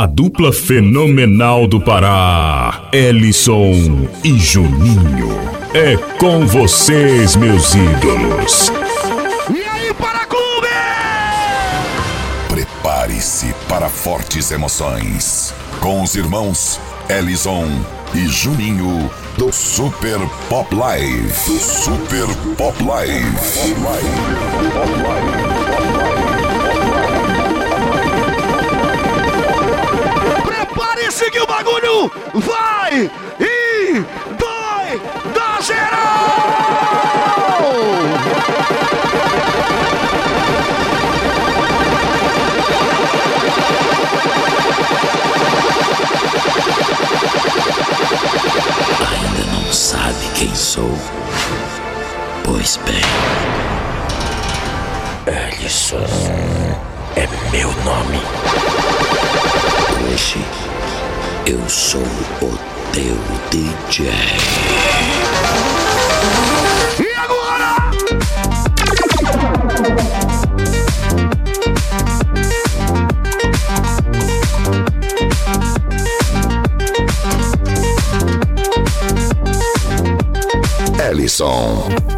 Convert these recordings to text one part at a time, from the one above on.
A dupla fenomenal do Pará, Ellison e Juninho. É com vocês, meus ídolos. E aí, para clube! Prepare-se para fortes emoções. Com os irmãos Ellison e Juninho do Super Pop Live. Super Pop Live. Pop Live. Pop Live. Que o bagulho vai e dói da geral! Ainda não sabe quem sou? Pois bem, Ellison é meu nome. Hoje eu sou o teu DJ. E agora? Ellison.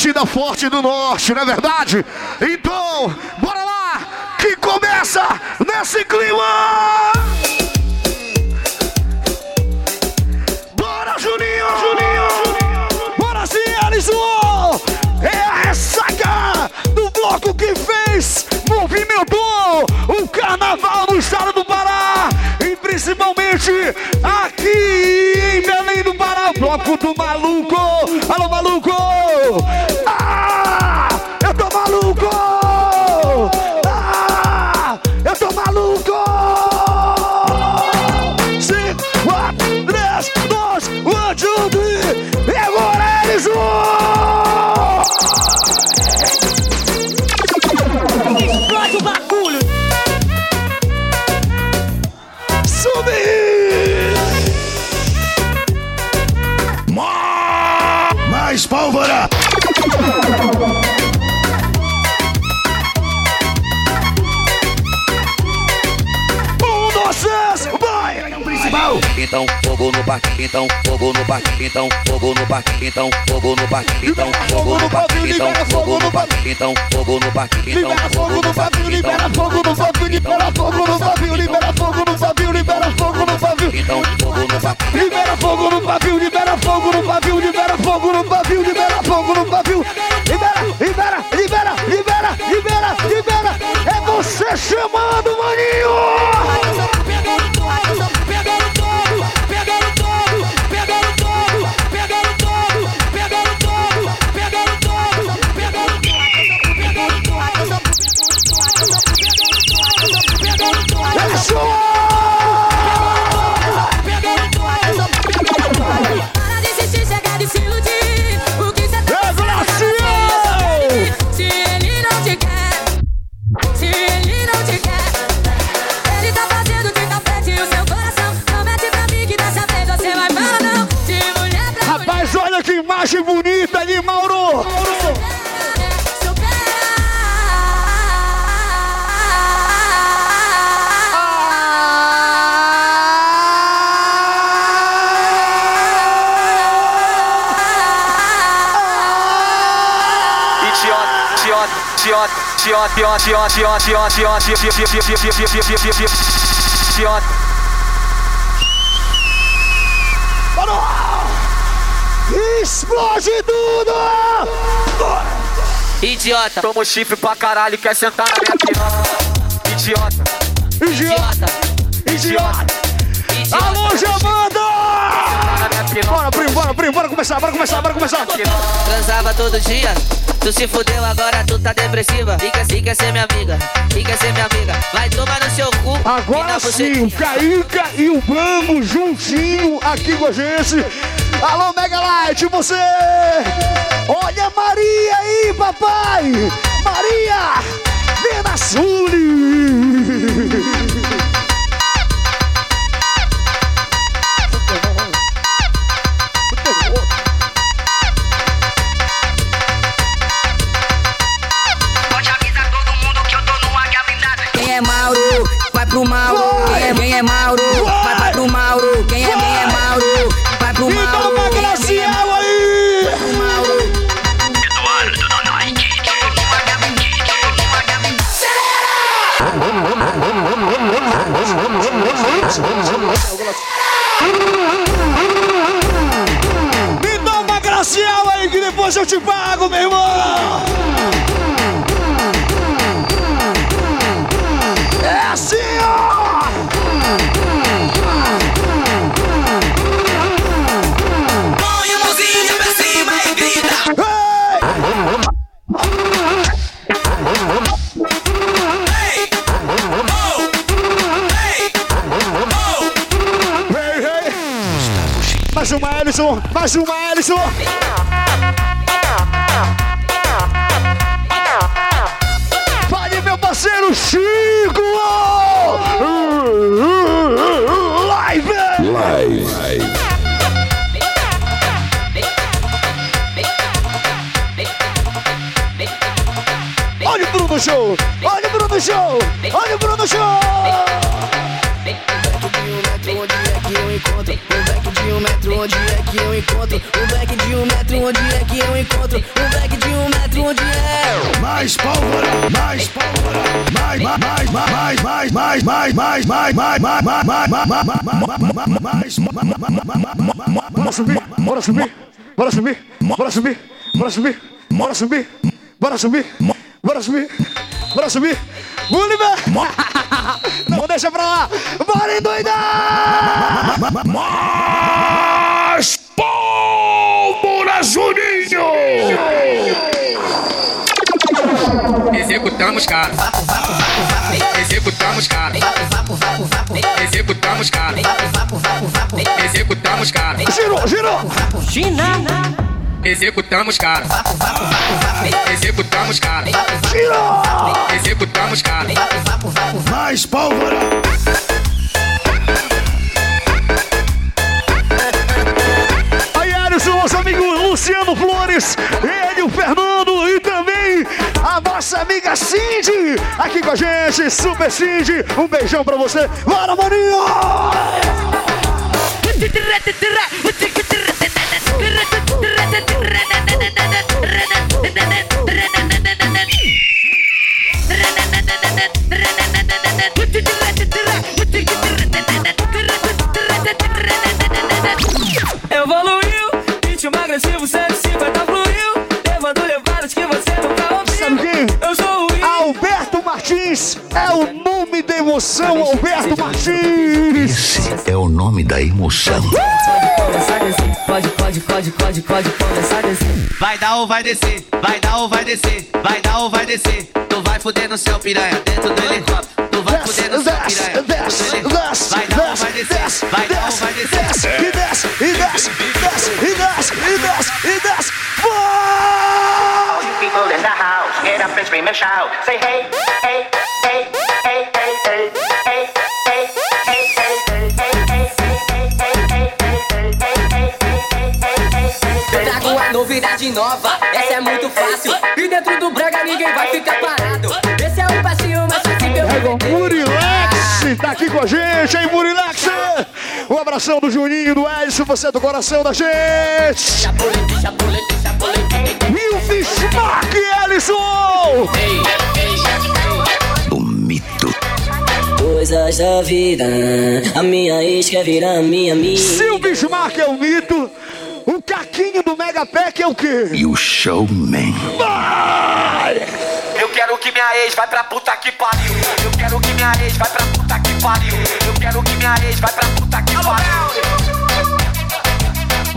Batida forte do norte, não é verdade? Então, bora lá, que começa nesse clima! Bora, Juninho! Juninho! Bora sim, Alisson! É a ressaca do bloco que fez, movimentou o carnaval no estado do Pará e principalmente aqui em Belém do Pará, o bloco do maluco! Fogo no parque, então fogo no parque, então fogo no parque, então fogo no parque, então fogo no parque, então fogo no parque, então fogo no parque, então Libera fogo no pavio, libera fogo no pavio, libera fogo no pavio, libera fogo no pavio, libera fogo no pavio. então fogo no parque. Libera fogo no pavio, libera fogo no pavio, libera fogo no pavio, libera fogo no pavio. Libera, libera, libera, libera, libera, libera. É você chamando, maninho! Explode tudo! Idiota, toma chifre pra caralho, quer sentar na minha piroca. Idiota, Idiota! Idiota! idiota. Alô, Jamanda! Bora, primo, bora, primo, bora começar, bora começar, bora começar! Transava todo dia. Tu se fudeu, agora tu tá depressiva. Fica, fica ser minha amiga. Fica ser minha amiga. Vai tomar no seu cu. Agora sim, o. Caíca e o Branco juntinho aqui com a gente. Alô, Mega Light, você! Olha a Maria aí, papai! Maria! Venassuli! Pode é, quem é Mauro? Vai, vai pro Mauro. Quem é, quem é Mauro? Vai pro Mauro. Então, uma é, é Graciela aí! pro Mauro? Eduardo da Nike. Me dá uma Graciela aí que depois eu te pago, meu irmão! Mais uma Alisson. Mais, mais, mais, mais, mais, mais, mais, mais, mais, mais, mais, mais, mais, Bora subir, bora subir, bora subir, bora subir, bora subir, bora subir, bora subir, bora subir, bora subir. Gulliver! Não deixa pra lá! Bora endoidar! Mais pólvora, Juninho! Executamos, cara. Executamos, cara. Executamos, cara. Executamos, cara. Girou, girou! Executamos, cara. Executamos, cara. Girou! Executamos, cara. Mais pólvora! Aí, Alisson, nosso amigo Luciano Flores, ele, o Fernando e também a nossa amiga Cindy, aqui com a gente, Super Cindy, um beijão pra você. Bora, maninho! Da emoção. Pode, pode, pode, pode, pode começar descer. Vai dar ou vai descer, vai dar ou vai descer, vai dar ou vai descer. Tu vai fuder no céu, piranha, dentro do helicóptero. Tu vai fuder no céu, desce, piranha, dentro do helicóptero. desce, Vai dar ou vai descer, desce, vai dar ou vai descer. desce, e desce, e desce, e desce, e desce, e desce, e desce. People in the house, get up and scream and shout. Say hey, hey, hey, hey, hey, essa é muito fácil. E dentro do Braga ninguém vai ficar parado. Esse é o passinho mais fácil que eu vou. É Murilex, tá aqui com a gente, hein, Murilex? Um abração do Juninho, do Edson, você é do coração da gente. E o Bismarck, Ellison! O mito coisas da vida. A minha ex quer virar minha amiga. Se é o Bismarck é um mito, o caquinho do Mega Pack é o quê? E o showman. Vai! Eu quero que minha ex vai pra puta que pariu. Eu quero que minha ex vai pra puta que pariu. Eu quero que minha ex vai pra puta que pariu.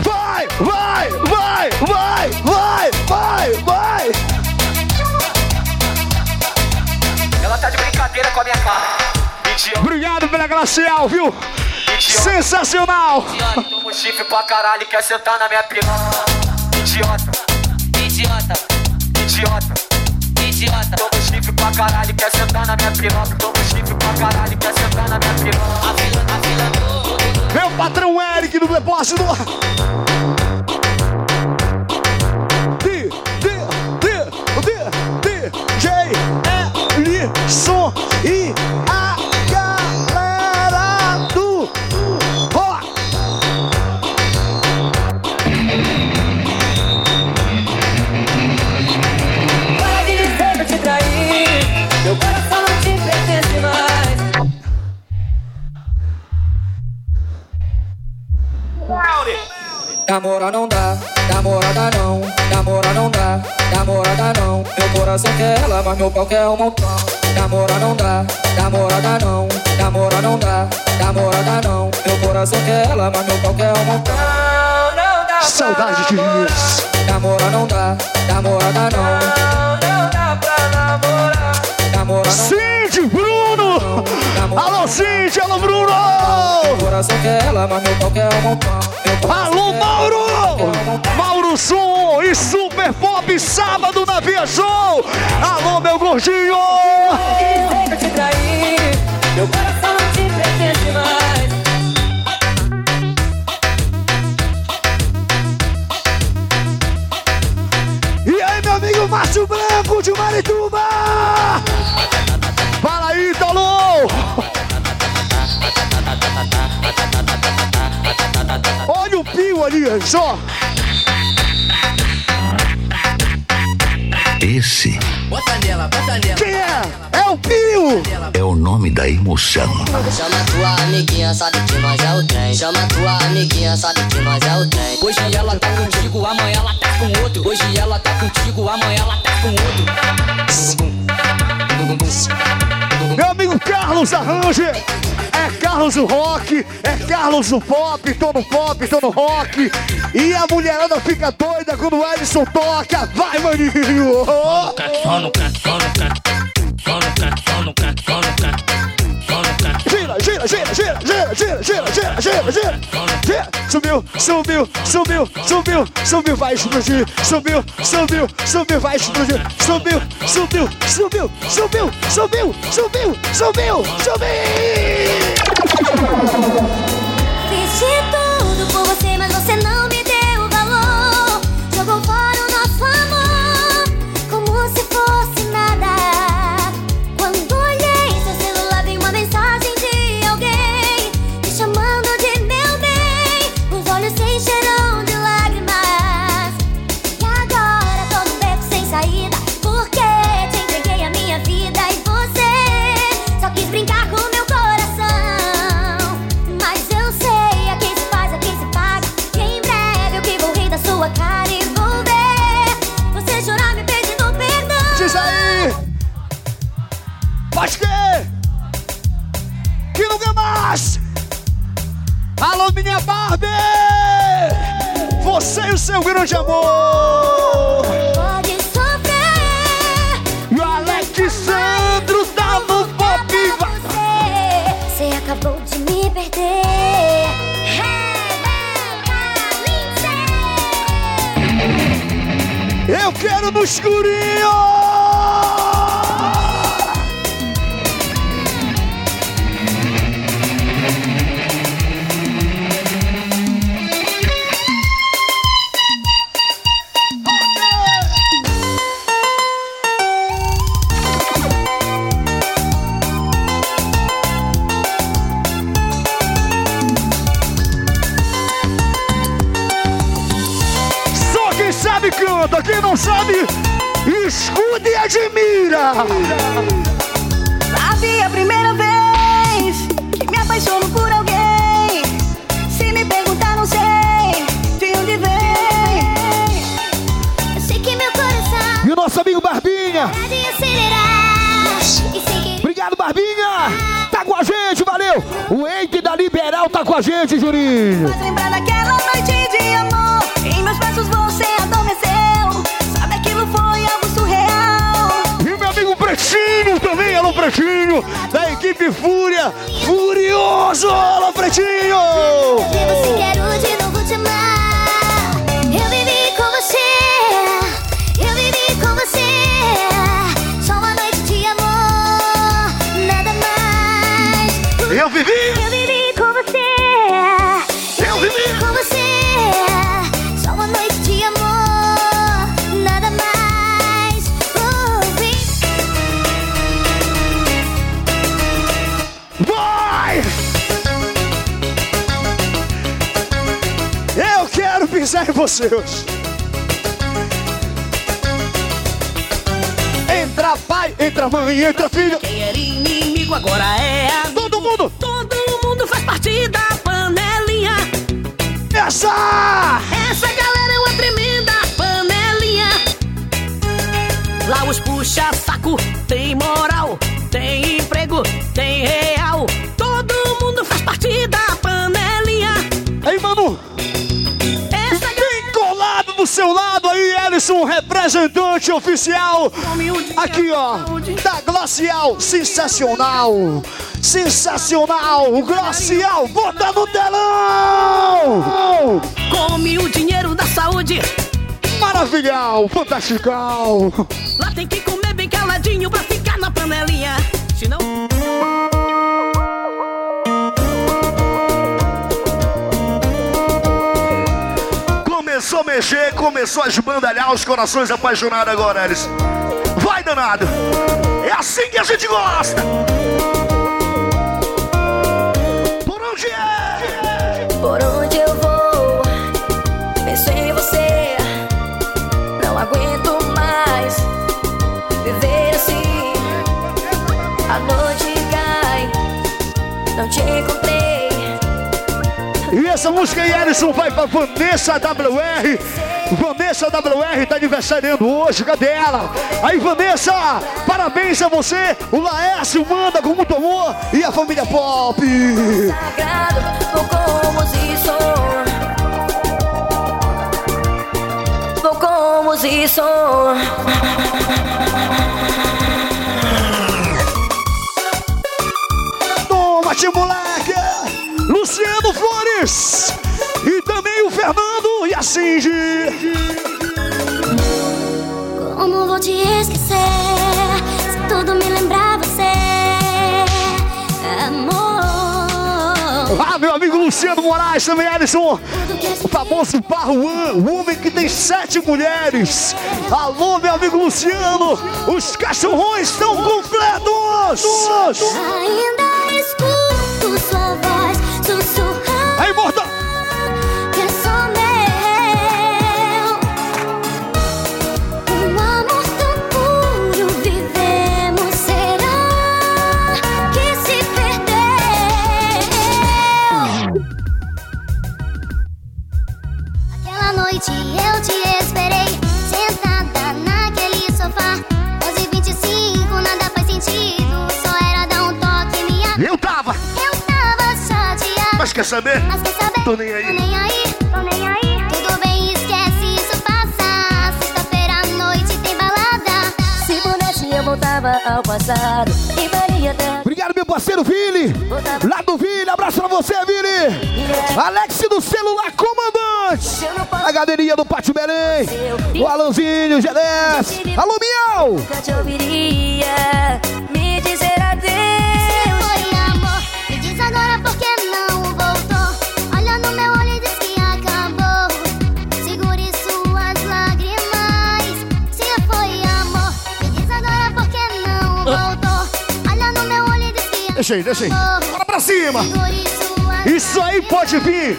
Vai, vai, vai, vai, vai, vai, vai! Ela tá de brincadeira com a minha cara. Obrigado pela glacial, viu? Sensacional! toma um chifre pra caralho, quer sentar na minha piroca. Idiota, Idiota, idiota. idiota. Toma chifre pra caralho, quer sentar na minha piroca. Toma chifre pra caralho, quer sentar na minha piroca. A fila, a fila do. Meu patrão Eric do depósito. Namora não dá, namorada não, namora não dá, namorada não. Meu coração quer ela, mas meu pau quer um montão. Namora não dá, namorada não, namora não dá, namorada não. Meu coração quer ela, mas meu pau quer um montão. Não dá Saudade disso. Namora não dá, namorada não. Não dá pra namorar. Namora não Cindy, Bruno! Alô, Cid, alô, Bruno! Alô, Mauro! Mauro Som e Super Pop, sábado na Via Show! Alô, meu gordinho! E aí, meu amigo Márcio Branco de Marituba! Ítalo! Olha o pio ali, só! Esse Bota nela, bota nela. Quem é? É o pio! é o nome da emoção. Chama tua amiguinha, sabe que nós é o trem. Chama tua amiguinha, sabe que nós é o trem. Hoje ela tá contigo, amanhã ela tá com outro. Hoje ela tá contigo, amanhã ela tá com outro. Meu amigo Carlos Arrange! É Carlos do rock, é Carlos do pop, tô no pop, tô no rock. E a mulherada fica doida quando o Edson toca. Vai, maninho! Gira, gira, gira, gira, gira, gira, gira, gira, gira, gira. Gira. Subiu, subiu, subiu, subiu, subiu, vai explodir. Subiu, subiu, subiu, vai explodir. Subiu, subiu, subiu, subiu, subiu, subiu, subiu, subiu. Fiz tudo por você, mas você não seu grande amor! Pode sofrer. O Alexandro tá no pop! Você, você acabou de me perder. Eu quero no escurinho! Sabe a primeira vez apaixono por alguém. Se me perguntar, não sei de onde vem. Eu sei que meu coração E o nosso amigo Barbinha. Obrigado, Barbinha. Tá com a gente, valeu. O Eike da Liberal tá com a gente, Juninho. Faz lembrar daquela noite Pretinho, da equipe Fúria. Furioso, alô Pretinho. Quero de novo te amar. Eu vivi com você. Eu vivi com você. Só uma noite de amor. Nada mais. Eu vivi. Eu vivi você hoje. Entra pai, entra mãe, entra filho. Quem era inimigo agora é amigo. Todo mundo. Todo mundo faz parte da panelinha. Essa! Essa galera é uma tremenda panelinha. Lá os puxa saco, aí, Ellison, representante oficial. Aqui, ó, da Glacial, sensacional. Sensacional, Glacial, bota no telão. come o dinheiro da saúde. Maravilhal, fantastical. Lá tem que comer bem caladinho pra ficar na panelinha. Senão. Mexer, começou a esbandalhar os corações apaixonados agora, Ellison. Vai, danado. É assim que a gente gosta. Por onde é? Por onde eu vou, penso em você. Não aguento mais viver assim. A noite cai, não te encontrei. Essa música aí, Ellison, vai pra Vanessa WR. Vanessa WR tá aniversariando hoje, cadê ela? Aí, Vanessa, parabéns a você. O Laércio manda com muito amor e a família Pop. Vou composição. Toma, moleque! Luciano Flores! E também o Fernando e a Cindy! Como vou te esquecer? Se tudo me lembrar você, amor. Ah, meu amigo Luciano Moraes, também Alisson! O famoso Parruan, o homem que tem sete mulheres! Alô, meu amigo Luciano! Os cachorrões estão completos! Ainda quer saber? Mas quer saber? Tô nem aí. Tô nem aí, tô nem aí. Tudo bem, esquece, isso passa. Sexta-feira à noite tem balada. Se pudesse, eu voltava ao passado e faria até. Obrigado, meu parceiro Vili! Lá do Vili, abraço pra você, Vili! Alex do celular comandante! A galeria do Pátio Belém! O Alanzinho, Gelés! Alô, Miau! Nunca te ouviria Olha aí, deixa aí. Bora pra cima! Isso aí pode vir!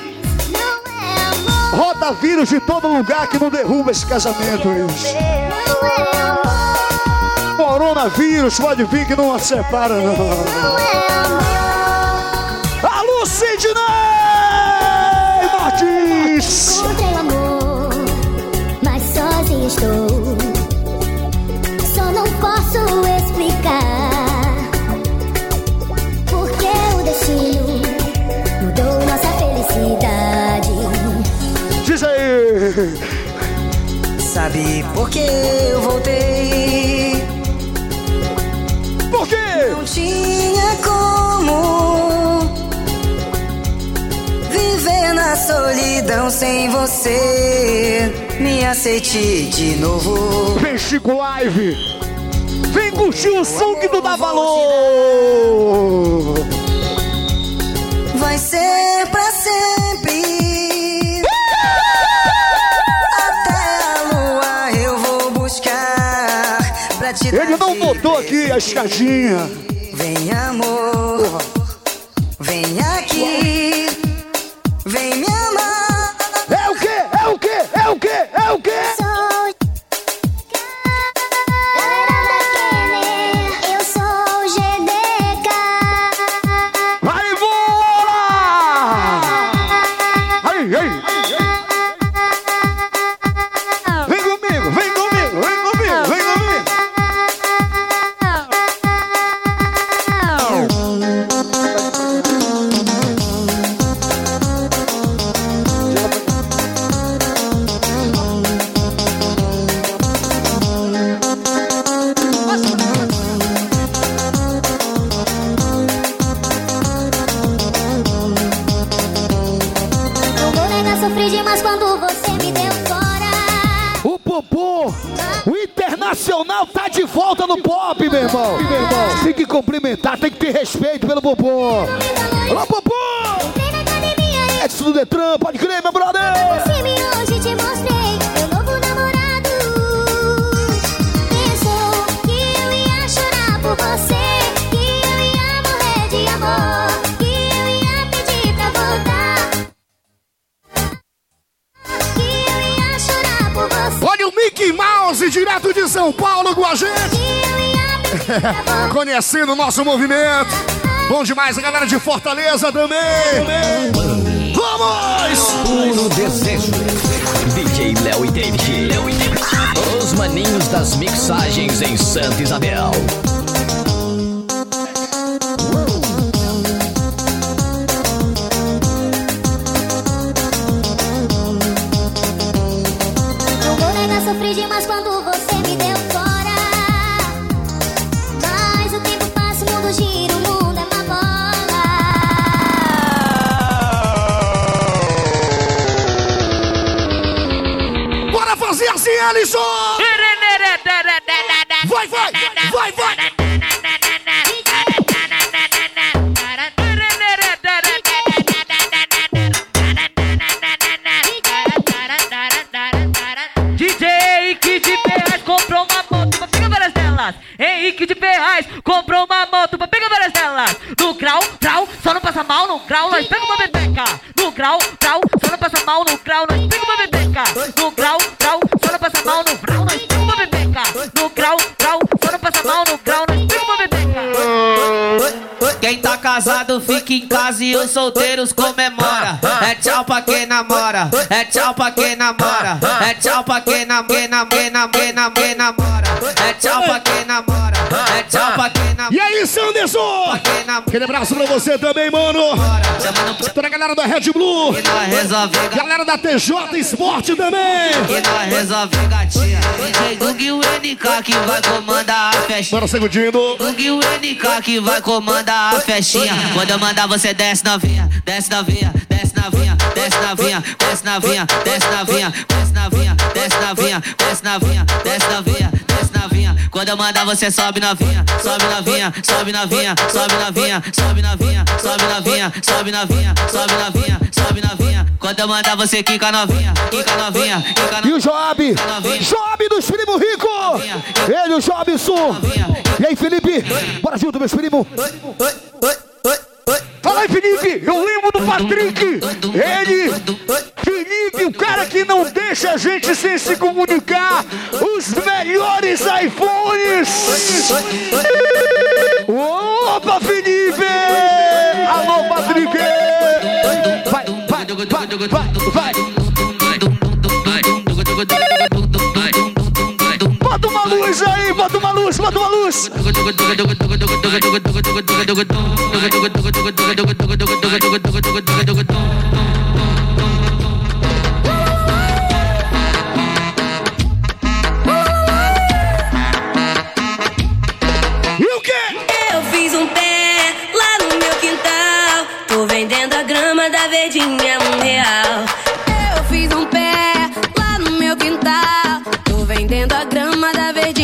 Roda vírus de todo lugar que não derruba esse casamento, Coronavírus pode vir que não a separa, não. Alô, Sidney Martins! Encontrei amor, mas sozinho estou. Sabe por que eu voltei? Por quê? Não tinha como viver na solidão sem você. Me aceite de novo. Vem Chico Live! Vem curtir o som que tu dá valor! Vai ser pra sempre. Estou aqui, a escadinha. Irmão. Tem que cumprimentar, tem que ter respeito pelo Popô. Alô, Popô! Edson do Detran, Conhecendo o nosso movimento. Bom demais, a galera de Fortaleza também. Vamos! Puro desejo. DJ Léo e David. Os maninhos das mixagens em Santa Isabel. Casa e os solteiros comemora. É tchau pra quem namora, é tchau pra quem namora, é tchau pra quem nam- quem nam- quem nam- quem nam- quem namora, é tchau pra quem namora, é tchau pra quem namora. E aí, Sanderson? Aquele abraço pra você também, mano. Toda a galera da Red Blue. Galera da TJ Esporte também. E nós resolve gatinha. DJ e o NK que vai comandar a festinha. Bora, segundinho. E o NK que vai comandar a festinha. Quando eu mandar você desce novinha, desce novinha, desce novinha, desce novinha, desce novinha, desce novinha, desce novinha, desce novinha, desce novinha, desce novinha, desce novinha. Quando eu mandar você sobe novinha, sobe novinha, sobe novinha, sobe novinha, sobe novinha, sobe novinha, sobe novinha, sobe novinha, sobe novinha. Quando eu mandar você quica novinha, quica novinha, quica E o Job? Job dos Primo Rico! Ele, o Jobson! E aí, Felipe? Bora junto, meus primos! Fala aí, Felipe! Eu lembro do Patrick! Ele! Felipe, o cara que não deixa a gente sem se comunicar! Os melhores iPhones! Opa, Felipe! Alô, Patrick! Vai, vai, vai, vai. Uma luz aí, bota uma luz, bota uma luz. Tô vendendo a grama da verdinha um real.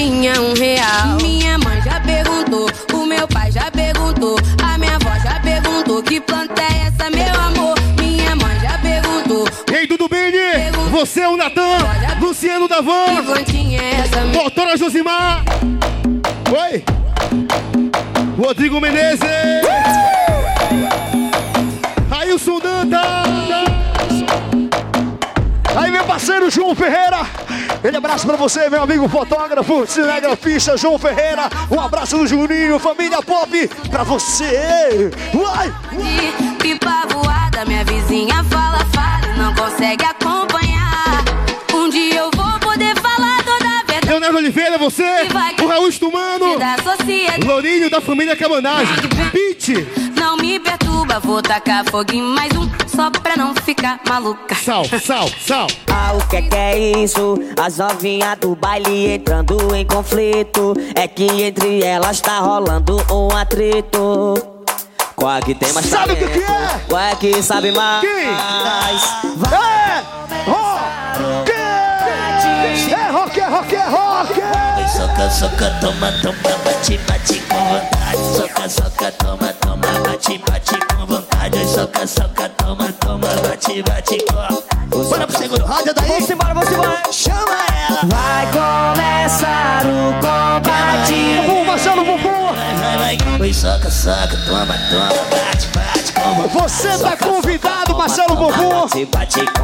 Verdinha um real. Minha mãe já perguntou, o meu pai já perguntou, a minha avó já perguntou que planta é essa, meu amor. Minha mãe já perguntou. E aí, tudo bem? Você é o Natan, Luciano da Van, Que plantinha é essa, meu doutora Josimar. Oi. Rodrigo Menezes. Ailson Dantas. Aí, meu parceiro João Ferreira. Ele abraço pra você, meu amigo fotógrafo, cinegrafista João Ferreira. Um abraço do Juninho, família pop, pra você. De pipa voada, minha vizinha fala, fala não consegue acompanhar. Um dia eu vou poder falar toda a verdade Leonardo Oliveira, você, o Raul sociedade. Lourinho da família Cabanagem, Pete, Não me perturba, vou tacar fogo em mais um, só pra não ficar maluca. Sal, Sal, Sal. Ah, o que é que é isso? As novinhas do baile entrando em conflito. É que entre elas tá rolando um atrito. Qual é que tem mais Sabe o que que é? Qual é que sabe mais? Quem? Vai. É rock! É rock, é rock, é rock! Soca, soca, toma, toma, bate, bate com vontade. Soca, soca, toma, toma, bate, bate com vontade. Soca, soca, toma, toma, bate, bate com. Bora pro segundo roda daí. Vamos embora, vamos embora. Chama ela. Vai começar o combate. Bumbum, Marcelo Bumbum! Vai, vai, vai. Oi, soca, soca, toma, toma, bate, bate. Você tá convidado, Marcelo Bumbum!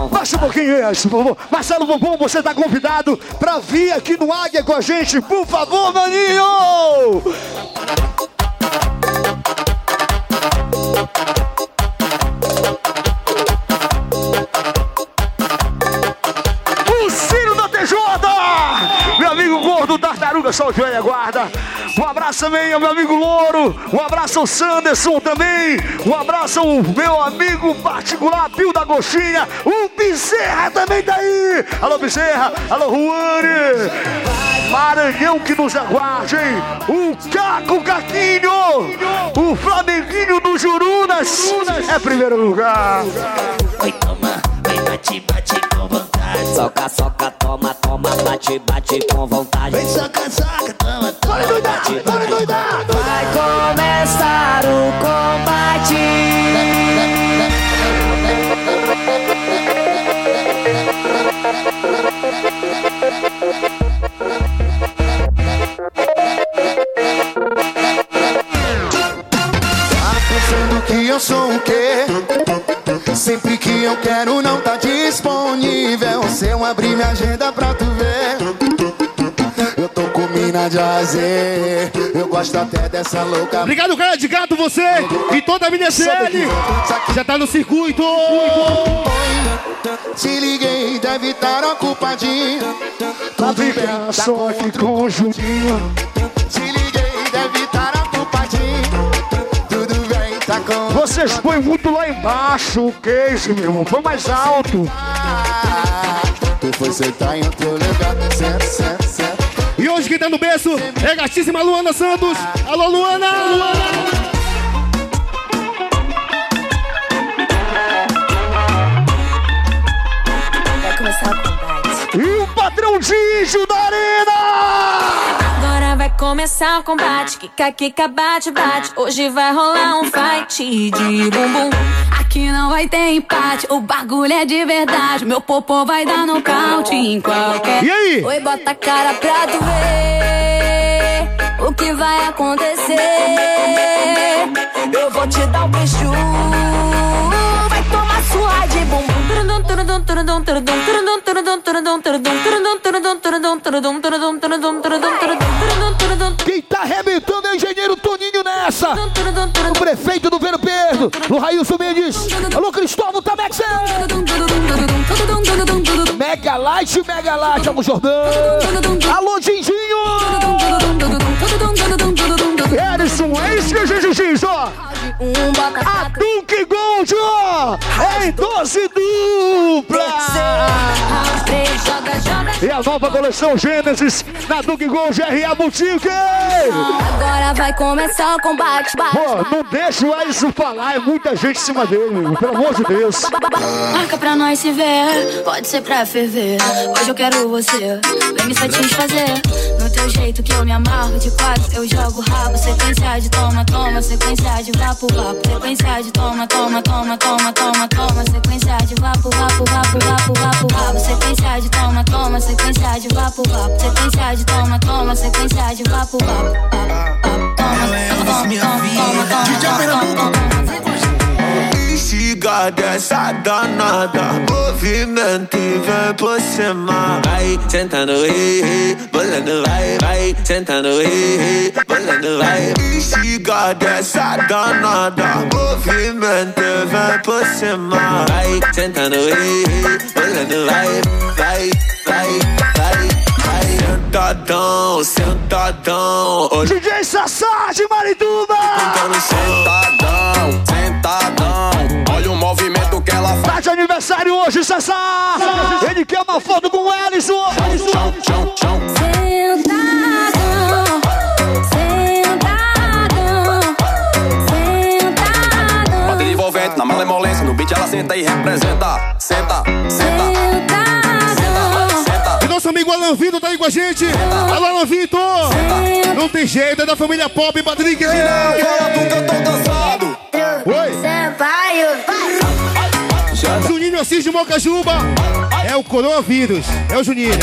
Baixa um pouquinho isso, por favor. Marcelo Bumbum, você tá convidado pra vir aqui no Águia com a gente, por favor, maninho! Tartaruga, só o joelho guarda. Um abraço também ao meu amigo Louro. Um abraço ao Sanderson também. Um abraço ao meu amigo particular, Pio da Gostinha. O Bezerra também tá aí. Alô, Bezerra. Alô, Juane. Maranhão que nos aguarde, hein? O Caco Caquinho. O Flamenguinho do Jurunas. É primeiro lugar. Oi, toma, oi, bate, bate com vontade. Soca, soca, toma, toma, bate, bate com vontade. Oi, soca, soca, toma, Bora toma, doidar, bate, bora doidar. Vai começar o combate. Tá pensando que eu sou o quê? Sempre que eu quero não tá disponível. Se eu abrir minha agenda pra tu ver. Eu tô com mina de azer Eu gosto até dessa louca. Obrigado, cara de gato, você e toda a minha CL. Já tá no circuito. Se liguei, deve estar ocupadinho. Tá brincando só aqui com o Juninho. Se liguei, deve estar ocupadinho Vocês põem muito lá embaixo o queijo, meu irmão. Põe mais alto. Tu foi sentar em outro lugar Senta, senta, senta E hoje quem tá no berço é a gatíssima Luana Santos. Alô, Luana! Luana! E o patrão Gijo da Arena! Começar o combate. Kika, kika, bate, bate. Hoje vai rolar um fight de bumbum. Aqui não vai ter empate. O bagulho é de verdade. Meu popô vai dar nocaute em qualquer. E aí? Oi, bota a cara pra tu ver o que vai acontecer. Eu vou te dar um beijo. Vai tomar sua de bumbum. Tá arrebentando é o engenheiro Toninho nessa! O prefeito do Vero certo? No Railson Mendes. Alô, Cristóvão Tamex. Mega Light, Mega Light. Alô, Jordão. Alô, Dindinho. Erison, é isso que a gente diz, ó. A Duke Gold, ó. Em 12 dupla. Nova coleção Gênesis na Duke Gold RA Boutique. Agora vai começar o combate. Pô, não deixa o Alisson falar, é muita gente em cima dele, pelo amor de Deus. Marca pra nós se ver, pode ser pra ferver. Hoje eu quero você, vem me satisfazer. No teu jeito que eu me amarro de quatro, eu jogo rabo. Sequência de toma, toma, sequência de vapo, vapo. Sequência de toma, toma, toma, toma, toma, toma. Sequência de vapo, vapo, vapo, vapo, vapo, vapo. Sequência de toma, toma, sequência de vapo, vapo. Sequência de toma, toma, sequência de vapo, vapo. Toma, toma, toma, toma, toma, toma. Instiga dessa danada Movimento e vem por cima Vai sentando, ei, ei Bolando, vai, vai Sentando, ei, ei Bolando, vai. Instiga dessa danada Movimento e vem por cima Vai sentando, ei, ei Bolando, vai, vai, vai, vai Vai sentadão, sentadão Hoje DJ Sassá de Marituba. Sentadão, sentadão Olha o movimento que ela faz Tá de aniversário hoje, Sassá. Ele quer uma foto com o Ellison. Chão, chão, chão Sentadão, sentadão, sentadão. Bate envolvente na malemolência, no beat ela senta e representa. Senta, senta, Alan Vitor tá aí com a gente. Alô, Alan Vitor. Não tem jeito, é da família Pop, Patrick. Fala tu que eu tô cansado Oi. Juninho Assis de Mocajuba. É o coronavírus. É o Juninho.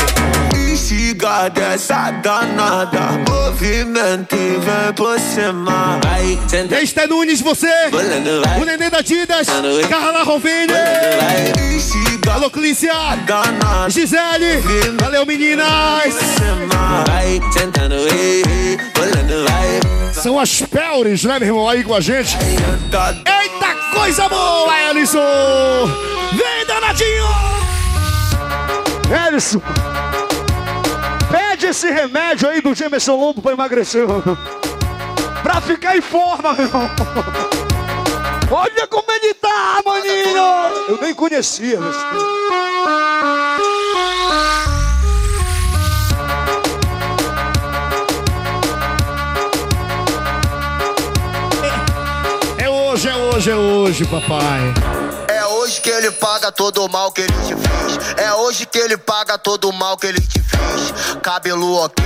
Instiga dessa danada Movimento e vem por cima Vai sentando Este Nunes, você. O Nenê da Didas. Carla Instiga Alô, Clícia. Gisele. Valeu, meninas. Vai sentando, Bolando, vai São as Pelres, né, meu irmão? Aí com a gente. Eita coisa boa, Ellison! Vem, danadinho! Ellison! Pede esse remédio aí do Jameson Lobo pra emagrecer. Pra ficar em forma, meu irmão. Olha como ele tá, maninho! Eu nem conhecia. Mas... hoje, é hoje, é hoje, papai. É hoje que ele paga todo o mal que ele te fez. É hoje que ele paga todo o mal que ele te fez. Cabelo ok,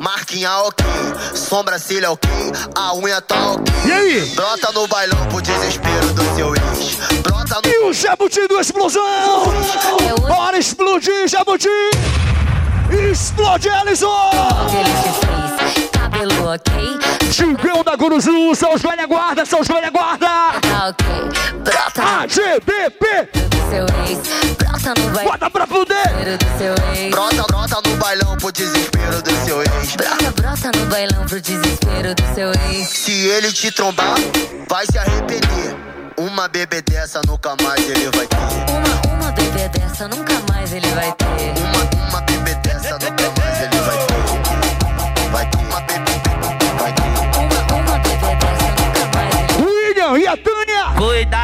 marquinha ok, sobrancelha ok, a unha tá ok. E aí? Brota no bailão pro desespero do seu ex. Brota no. E o Jabuti do Explosão! Bora explodir, Jabuti! Explode, Ellison! Cabelo ok, Chingão da Guruzu, são os velha guarda, são os velha guarda! tá ok. Brota seu ex. Brota no baile Bota pra fuder! do seu ex. Brota, brota no bailão pro desespero do seu ex. Brota, brota no bailão pro desespero do seu ex. Se ele te trombar, vai se arrepender. Uma bebê dessa nunca mais ele vai ter. Uma, uma bebê dessa nunca mais ele vai ter. Uma, uma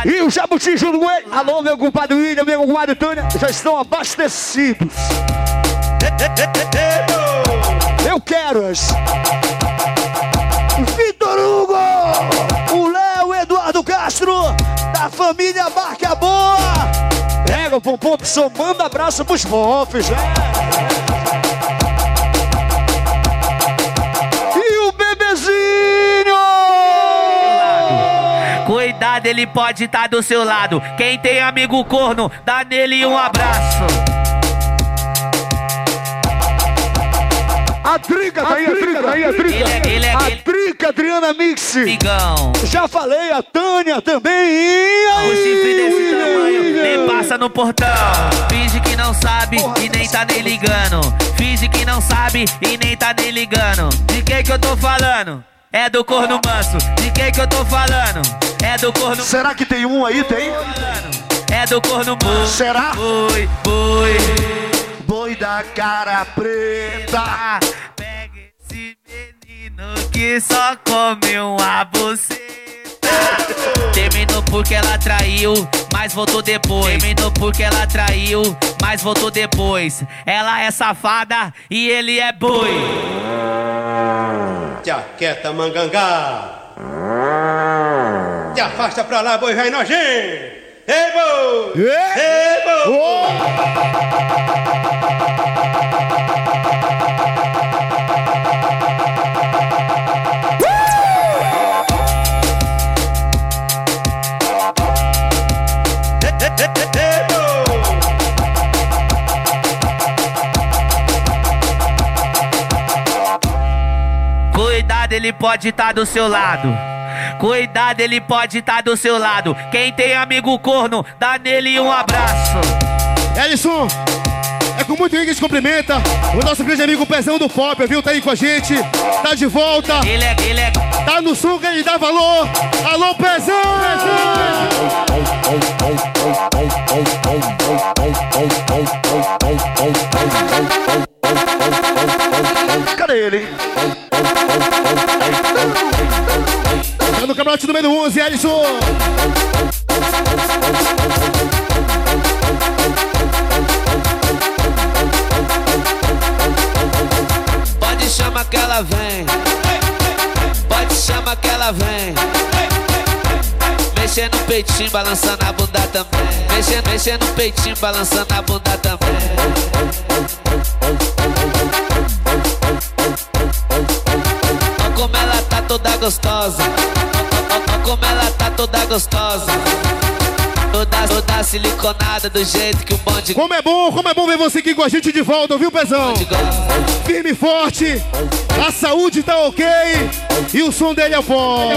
E o Jabuti junto com ele. Alô, meu compadre William, meu compadre Tânia, já estão abastecidos. Eu quero as. Vitor Hugo! O Léo Eduardo Castro, da família Marca Boa! Pega o pompom, manda abraço pros bofs, né? Ele pode estar do seu lado. Quem tem amigo corno, dá nele um abraço. A Trica, tá aí, a Trica, tá aí, a Trica. Ele é- ele é- a Trica, Adriana Mix. Amigão. Já falei, a Tânia também. E aí, O chifre desse tamanho nem passa no portão. Finge que não sabe e nem tá nem ligando. Finge que não sabe e nem tá nem ligando. De quem que eu tô falando? É do corno manso. De quem que eu tô falando? É do corno. Será que tem um aí? Tem? É do corno boi. Será? Boi, boi. Boi da cara preta. Pega esse menino que só come uma buceta. Terminou porque ela traiu, mas voltou depois. Terminou porque ela traiu, mas voltou depois. Ela é safada e ele é boi. Tia quieta, mangangá. Te afasta pra lá, boi velho nojento. Ei, boi! Ei, boi! Cuidado, ele pode estar do seu lado. Cuidado, ele pode estar do seu lado. Quem tem amigo corno, dá nele um abraço. É com muito que a gente cumprimenta o nosso grande amigo Pezão do Pop, viu? Tá aí com a gente, tá de volta. Ele é, ele é. Tá no que ele dá valor. Alô, Pezão! Cadê ele? Tá no camarote número 11, Ellison. Pode chamar que ela vem. Pode chamar que ela vem. Mexendo no peitinho, balançando a bunda também. Mexendo, mexendo no peitinho, balançando a bunda também. Olha como ela tá toda gostosa. Olha como ela tá toda gostosa. Toda, toda siliconada do jeito que o bonde Como é bom, como é bom ver você aqui com a gente de volta, viu, Pezão? Firme e forte, a saúde tá ok e o som dele é bom.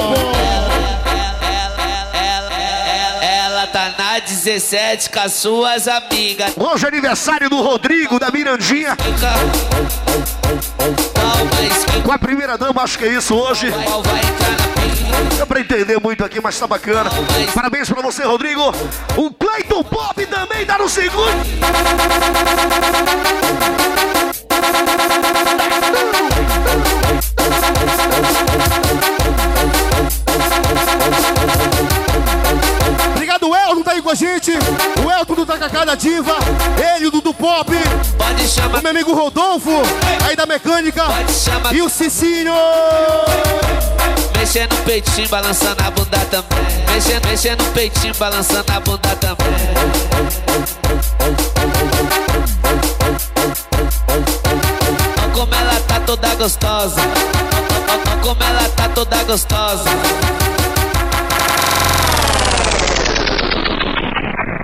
Ela tá na 17 com as suas amigas. Hoje é aniversário do Rodrigo, da Mirandinha. Com a primeira dama, acho que é isso hoje. Dá pra entender muito aqui, mas tá bacana. Parabéns pra você, Rodrigo. O Clayton Pop também tá no segundo. Obrigado, Elton, tá aí com a gente. O Elton do Tacacá da Diva. Ele, o Dudu Pop. Pode chamar. O meu amigo Rodolfo, aí da mecânica. E o Cicinho. Mexendo no peitinho, balançando a bunda também. Mexendo, mexendo no peitinho, balançando a bunda também. Toda gostosa. Olha como ela tá toda gostosa.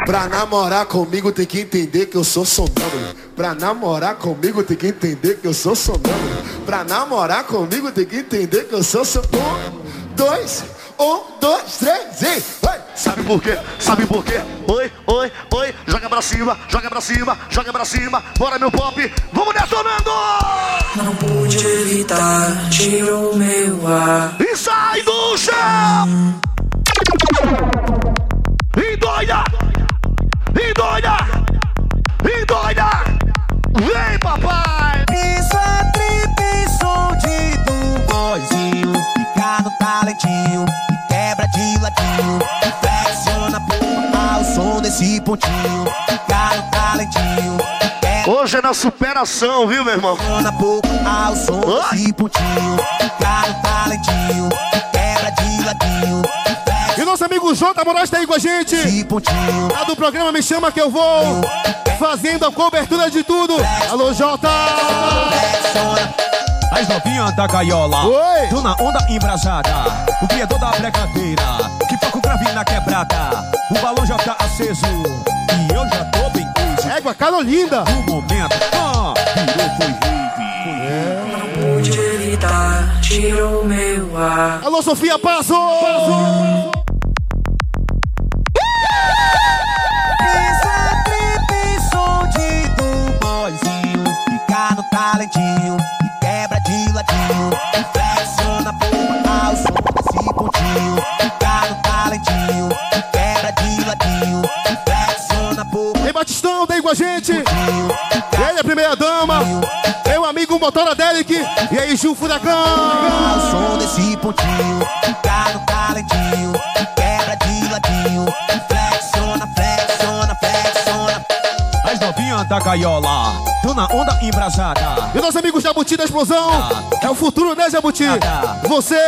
Pra namorar comigo tem que entender que eu sou sonâmbulo. Pra namorar comigo tem que entender que eu sou sonâmbulo. Pra namorar comigo tem que entender que eu sou sonâmbulo. Um, dois, um, dois, três e. Sabe por quê? Sabe por quê? Oi, oi, oi. Joga pra cima, joga pra cima, joga pra cima. Bora, meu pop. Vamos detonando! Não pude evitar, tirou meu ar. E sai do chão! E doida! E doida! E doida! Vem, papai! Isso é trip, som de do boizinho. Fica no talentinho, ladinho. E flexiona ao som desse pontinho. No talentinho, Hoje é na superação, viu, meu irmão? flexiona pouco ao som desse pontinho. Talentinho, e quebra de ladinho. E nosso amigo Jota Moraes tá aí com a gente. Lá do programa Me Chama Que Eu Vou. Fazendo a cobertura de tudo. Alô, Jota! As novinhas da gaiola. Oi. Tô na onda embrasada. O criador da brincadeira. Que toca o grave na quebrada. O balão já tá aceso. E eu já tô bem coisa. Égua, Carolinda. No momento, ah, virou foi rave. Não pude evitar, tirou meu ar. Alô, Sofia Passo! Isso é amigo Motora Derek. E aí, Gil Furacão. O som desse pontinho, fica no talentinho, quebra de ladinho, flexiona, flexiona, flexiona. As novinhas da gaiola, tô na onda embrasada. E o nosso amigo Jabuti da Explosão. É o futuro, né, Jabuti? Você,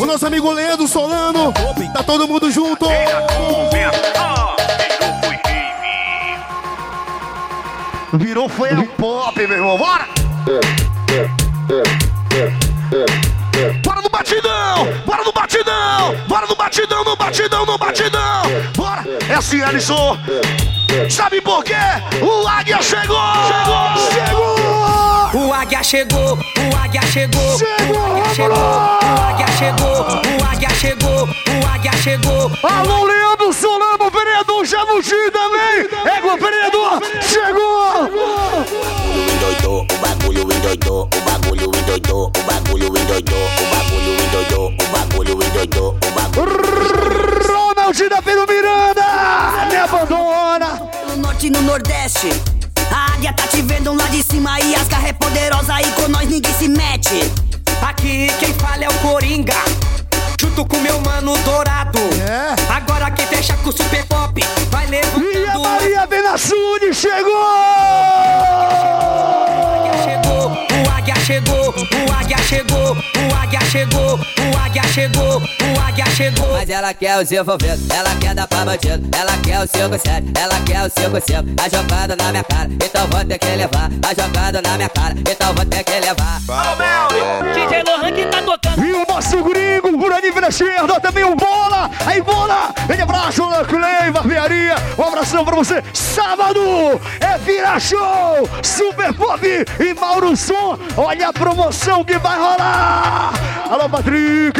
o nosso amigo Leandro Solano. Tá todo mundo junto. Virou foi a pop, meu irmão. Bora! Bora no batidão! Bora no batidão! Bora no batidão, no batidão, no batidão! Bora! É assim, Alisson! Sabe por quê? O Águia chegou! Chegou! Chegou! O águia chegou, o águia chegou, o águia chegou, o águia chegou, o águia chegou, o águia chegou. Alô, Leandro Solano, vereador Jabuti também! Égua, vereador! Chegou! Endoidou, o bagulho endoidou, o bagulho endoidou, o bagulho endoidou, o bagulho endoidou, o bagulho endoidou, o bagulho. Ronaldinho pelo Miranda! Me abandona! No norte e no nordeste. A águia tá te vendo lá de cima chegou. Mas ela quer os envolvidos, ela quer dar pra bandido, ela quer o 5-7, ela quer o 5-5. Tá jogando na minha cara, então vou ter que levar. Tá jogando na minha cara, então vou ter que levar. DJ Lohan que tá tocando. E o nosso gringo, por ali na esquerda, também o Bola! Aí, Bola! Ele abraço, Clay, barbearia! Um abração pra você! Sábado é Vira Show! Super Pop e Mauro Som! Olha a promoção que vai rolar! Alô, Patrick!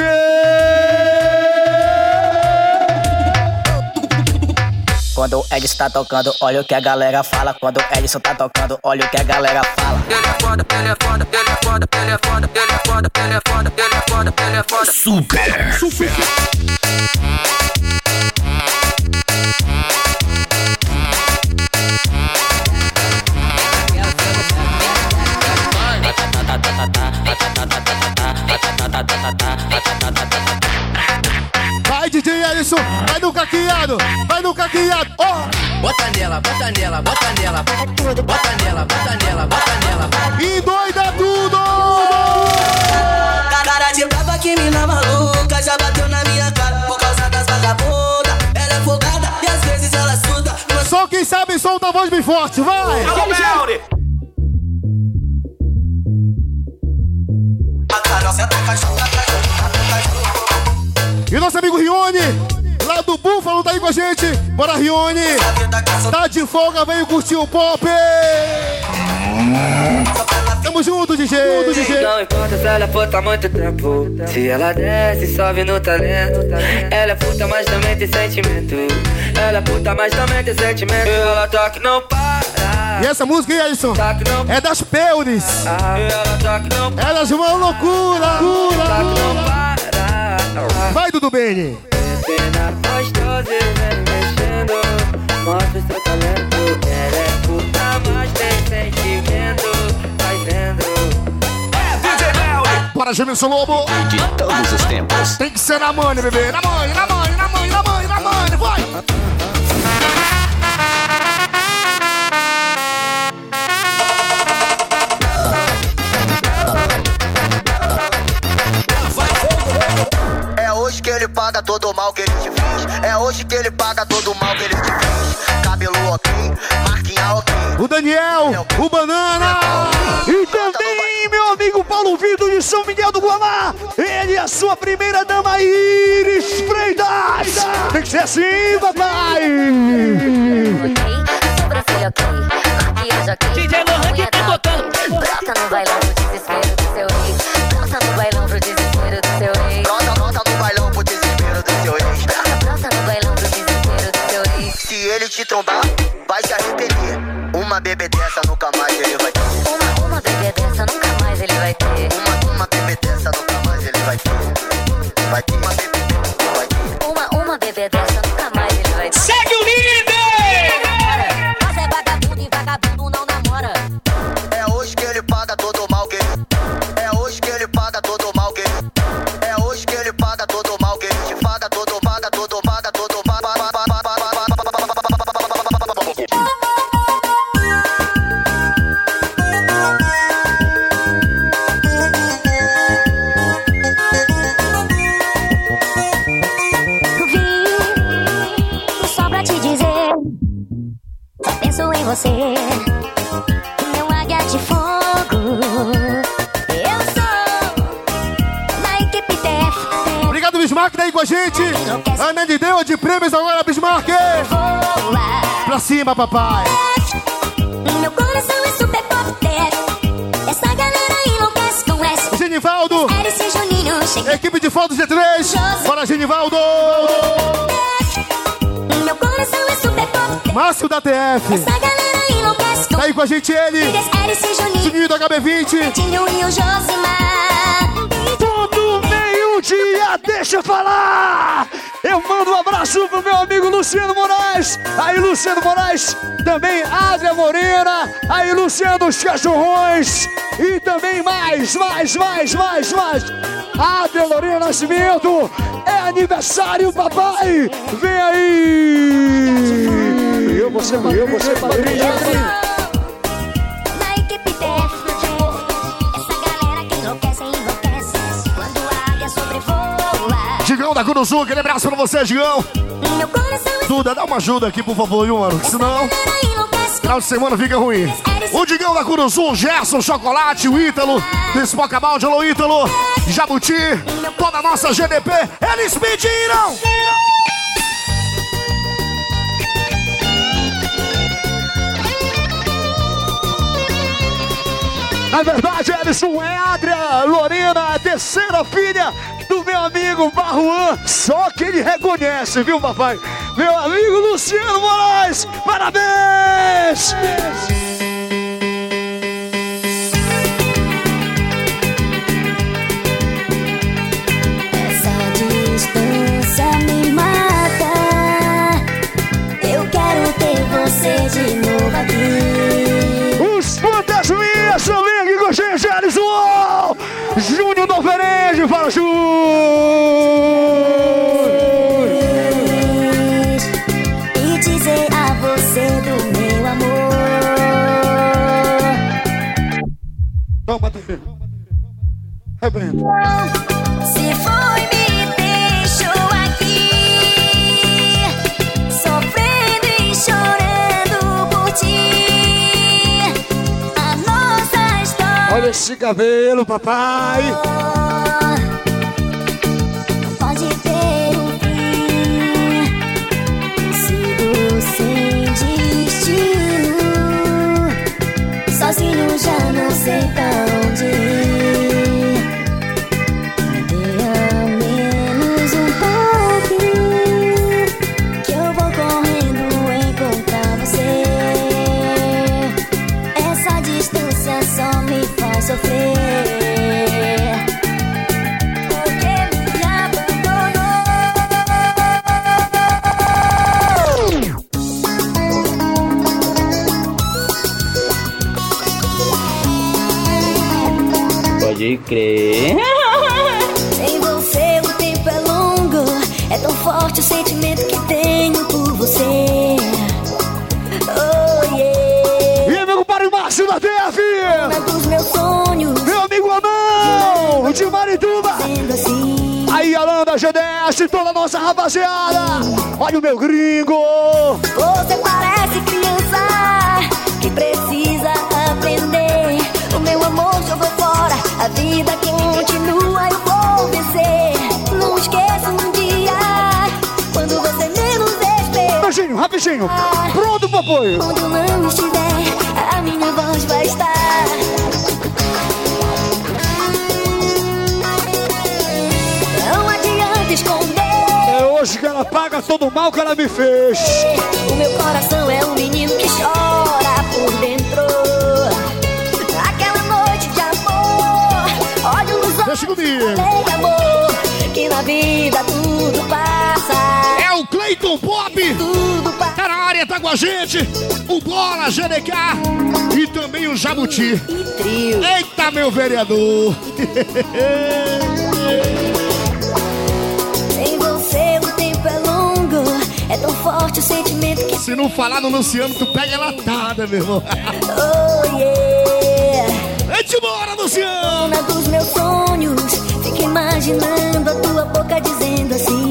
Quando o Edson tá tocando, olha o que a galera fala. Quando o Edson tá tocando, olha o que a galera fala. Ele é foda, ele é foda, ele é foda, ele é foda, ele é foda, ele é foda, ele é foda, ele é foda. Super. Super. Vai, DJ Alisson, vai no caqueado, vai no caqueado, ó. Bota nela, bota nela, bota nela, bota nela, bota nela, bota nela. E doida tudo! Cara de brava que mina maluca já bateu na minha cara por causa das vagabundas. Ela é folgada e às vezes ela surda. Só quem sabe solta a voz bem forte, vai! A Carol senta cachorro, E o nosso amigo Rione, lá do Búfalo, tá aí com a gente. Bora, Rione! Tá de folga, veio curtir o pop! Tamo junto, DJ! Junto, DJ! Não importa se ela é puta há muito tempo. Se ela desce, sobe no talento. Ela é puta, mas também tem sentimento. Ela é puta, mas também tem sentimento. E ela toca não para. E essa música aí, Alisson? É das Peures! Elas vão loucura! loucura, Vai, Dudu Bene! Pena gostosa vem mexendo. Mostra o seu talento. Ela é puta, mas tem sentimento. Vai vendo. Bora, Gemerson Lobo! De todos os tempos. Tem que ser na money, bebê! Na money, na money, na money, na money, na money, vai! Ele paga todo o mal que ele te fez. É hoje que ele paga todo o mal que ele te fez. Cabelo ok, marquinha ok. O Daniel, o Banana! E também, meu amigo Paulo Vitor de São Miguel do Guamá! Ele é a sua primeira dama, Iris Freitas! Tem que ser assim, papai! DJ Lohan que tá tocando. Brota no bailão desespero Te trombar, vai se arrepender. Uma bebê dessa nunca penso em você. Não águia de fogo. Eu sou da equipe TF. Obrigado, Bismarck, tá daí com a gente. Ana de Deus de prêmios agora, Bismarck. Pra cima, papai. Meu coração é super pop -tef. Essa galera enlouquece com S. Genivaldo. Eres Juninho. Cheguei. Equipe de fotos G3. Bora, Genivaldo. Márcio da TF. Essa galera enlouquece com Tá aí com a gente ele. Juninho. Do HB20. Tinho e o Josimar. Todo meio-dia, deixa eu falar! Eu mando um abraço pro meu amigo Luciano Moraes. Aí, Luciano Moraes, também Adria Morena. Aí, Luciano os Cachorrões. E também mais, mais, mais, mais, mais. Adria Lorena Nascimento. É aniversário, papai. Vem aí. Eu vou ser padrinho, eu vou ser padrinho. Na equipe TF. Essa galera que enlouquece, enlouquece. Quando a águia sobrevoa. Digão da Curuzu, aquele abraço pra você, Digão. Meu coração é Duda, dá uma ajuda aqui, por favor, viu, mano? Senão, final de semana fica ruim. O Digão da Curuzu, o Gerson, o Chocolate, o Ítalo, do Spocabaldi, alô Ítalo, Jabuti, toda a nossa GDP, eles pediram! Na verdade, Ellison é Adria Lorena, a terceira filha do meu amigo Barruan. Só que ele reconhece, viu, papai? Meu amigo Luciano Moraes, parabéns! Você de novo aqui. Os fantasminhas também aqui com a gente, Ellison! Júnior do Alferende, fala E dizer a você do meu amor. Toma, TV. Rebenta. Se esse cabelo, papai! Pode ter um fim. Sigo sem destino. Sozinho já não sei pra onde ir. Sofrer. Porque me abandonou. Pode crer. Nossa rapaziada! Olha o meu gringo! Você parece criança que precisa aprender. O meu amor jogou fora, a vida continua, eu vou vencer. Não esqueça um dia, quando você menos espera. Rapidinho, rapidinho! Pronto pro apoio! Quando não estiver, a minha voz vai estar. Ela paga todo o mal que ela me fez! O meu coração é um menino que chora por dentro. Aquela noite de amor, olha nos olhos. Falei, amor, que na vida tudo passa. É o Cleiton Pop! Tá na área, tá com a gente! O Bola GDK e também o Jabuti. Eita, meu vereador! Se não falar no Luciano, tu pega latada, meu irmão. Oh yeah. Vem-te embora, Luciano! Dona dos meus sonhos, fico imaginando a tua boca dizendo assim: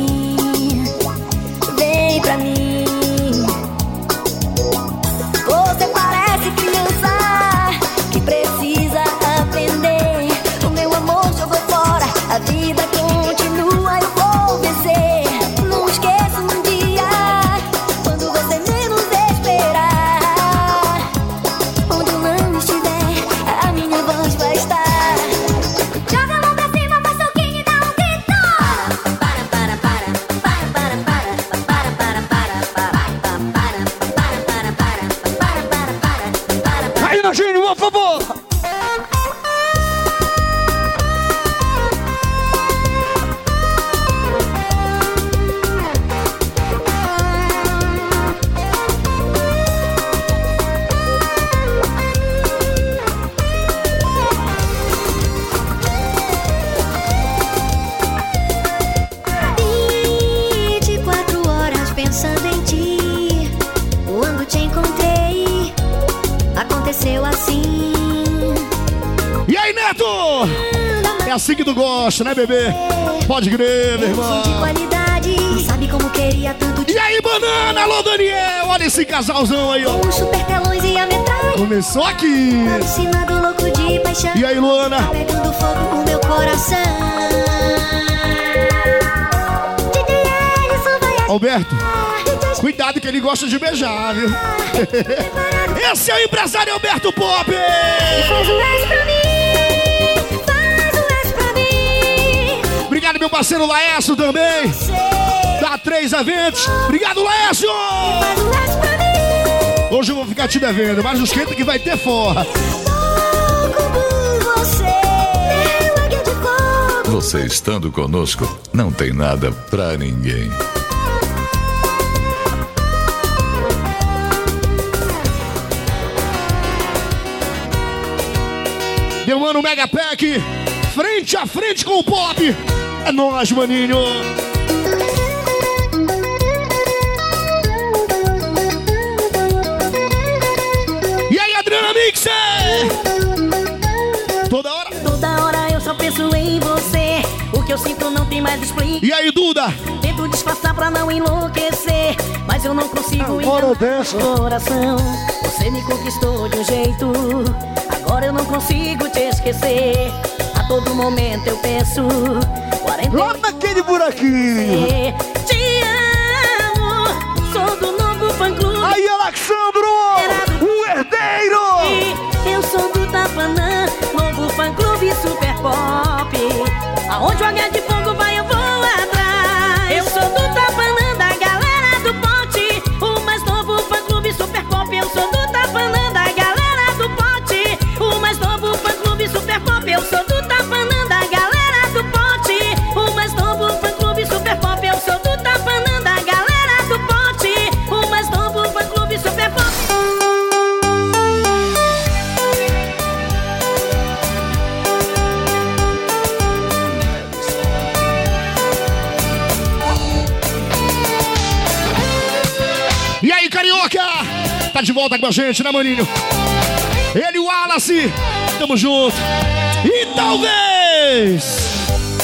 gosta, né, bebê? Pode crer, meu irmão. De qualidade, não sabe como queria tanto E aí, banana, alô, Daniel. Olha esse casalzão aí, ó. os super telões e a metralha. Começou aqui. Alucinado, louco de paixão. E aí, Luana? Tá pegando fogo o meu coração. Vai Alberto, cuidado que ele gosta de beijar, viu? Esse é o empresário Alberto Pop! Faz S pra mim, Obrigado, meu parceiro Laércio também. Da 3 Eventos. Obrigado, Laércio! Hoje eu vou ficar te devendo, mas não esquenta que vai ter forra. Você estando conosco, não tem nada pra ninguém. Meu mano Mega Pack, frente a frente com o pop. É nóis, maninho. E aí, Adriana Mixer? Toda hora. Toda hora eu só penso em você. O que eu sinto não tem mais explicação. E aí, Duda? Tento disfarçar pra não enlouquecer, mas eu não consigo Agora dessa. meu coração. Você me conquistou de um jeito, agora eu não consigo te esquecer. A todo momento eu penso, 40 Lá naquele buraquinho. Te amo, sou do novo fã. Aí, Alexandro, volta com a gente, né, maninho? Ele e o Wallace. Tamo junto. E talvez...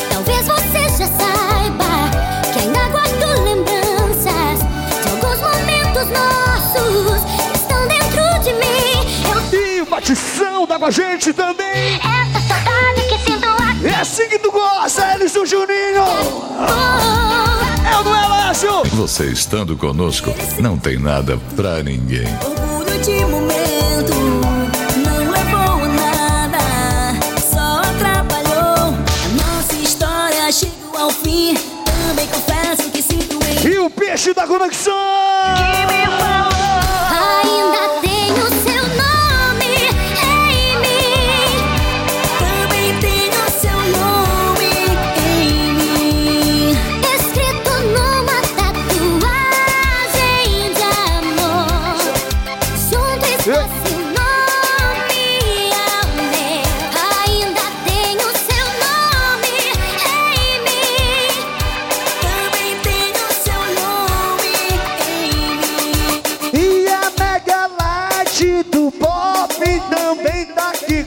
Talvez você já saiba que ainda guardo lembranças de alguns momentos nossos que estão dentro de mim. Eu E o Batição tá com a gente também. essa saudade que sinto aqui. É assim que tu gosta, Juninho. É o Elácio. Você estando conosco, não tem nada pra ninguém. Orgulho de momento não levou a nada, só atrapalhou. A nossa história chegou ao fim. Também confesso que sinto em E o peixe da conexão. Ainda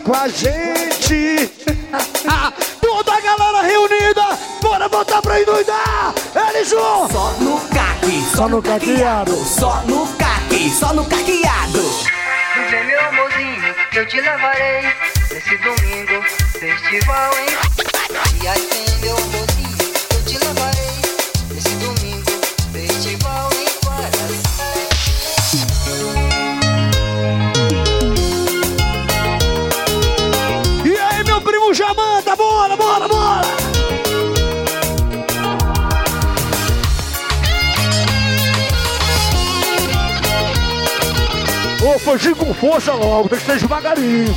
com a gente. Toda a galera reunida, bora botar pra endoidar. Elisson. Só no caque, Só no caqueado. Só no caque, só no caqueado. Vem meu amorzinho, que eu te levarei Nesse domingo, festival, hein? E aí Fugir com força logo, tem que ser devagarinho.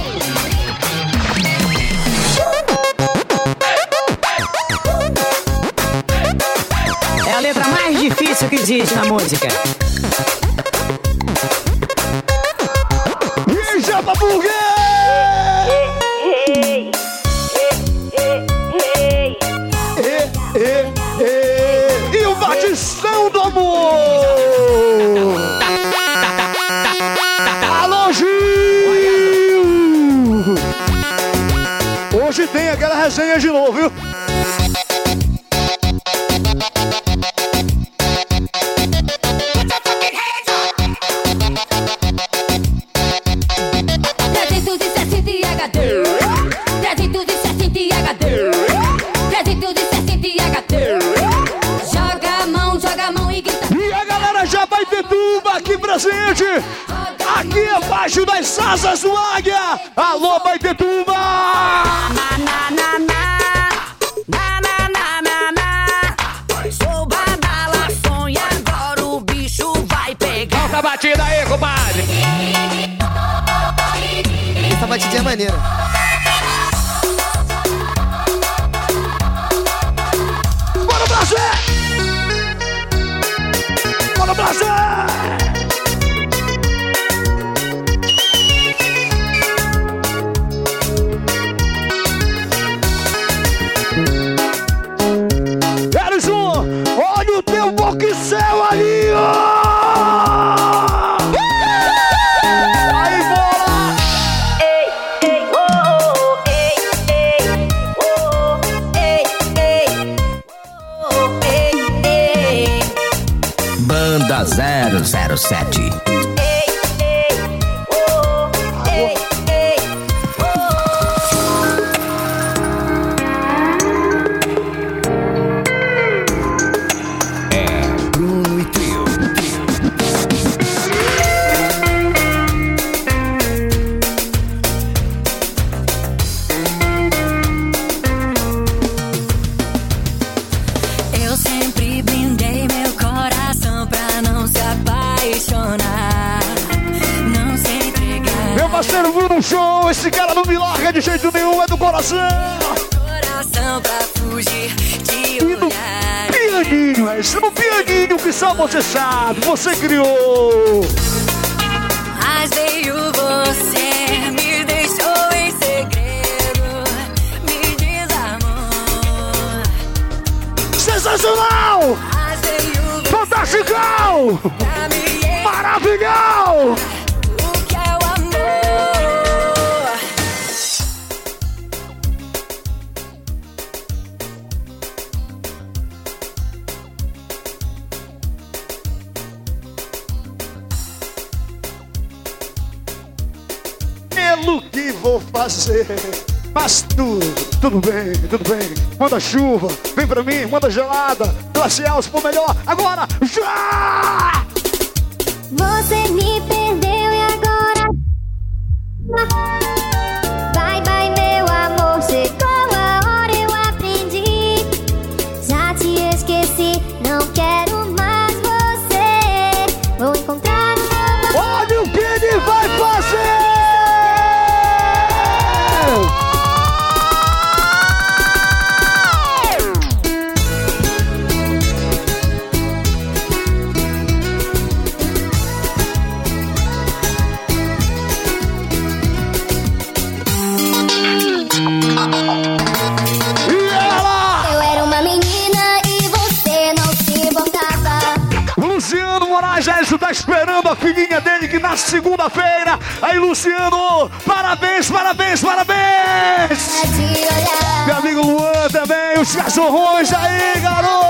É a letra mais difícil que existe na música. E Japa Burguês! Aquela resenha de novo, viu? Parceiro Bruno Show, esse cara não me larga de jeito nenhum, é do coração! Coração pra fugir de olhar. Pianinho, é esse no pianinho que só você sabe, você criou! Mas veio você, me deixou em segredo, me desarmou. Sensacional! Fantastical! pra que vou fazer? Mas tudo, tudo bem, tudo bem. Manda chuva, vem pra mim, manda gelada. Glacial, se for melhor. Agora, já! Você me perdeu e agora. Nasce segunda-feira. Aí, Luciano, parabéns, parabéns, parabéns! Meu amigo Luan também, os cachorrões aí, garoto!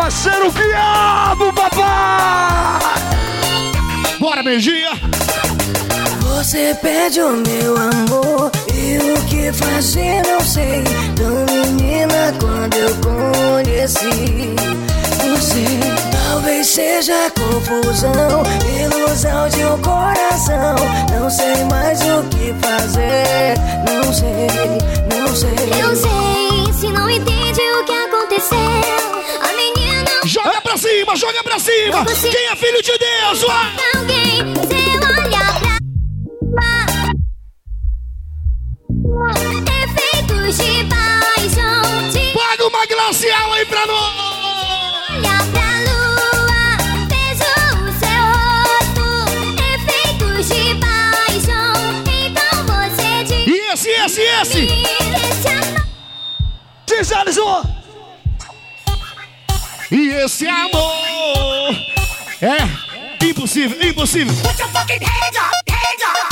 Parceiro Quiabo, papai! Bora, beijinha! Você pede o meu amor e o que fazer não sei. Tão menina quando eu conheci você. Talvez seja confusão, ilusão de um coração. Não sei mais o que fazer. Não sei, não sei. Eu sei, se não entende o que aconteceu pra cima, joga pra cima. Quem é filho de Deus? Vai. Alguém, seu olhar pra. Efeitos de paixão. De... Paga uma glacial aí pra nós. Esse, esse, esse! Diz, Alisson! E esse amor é impossível, impossível. Put your fucking hands up, hands up.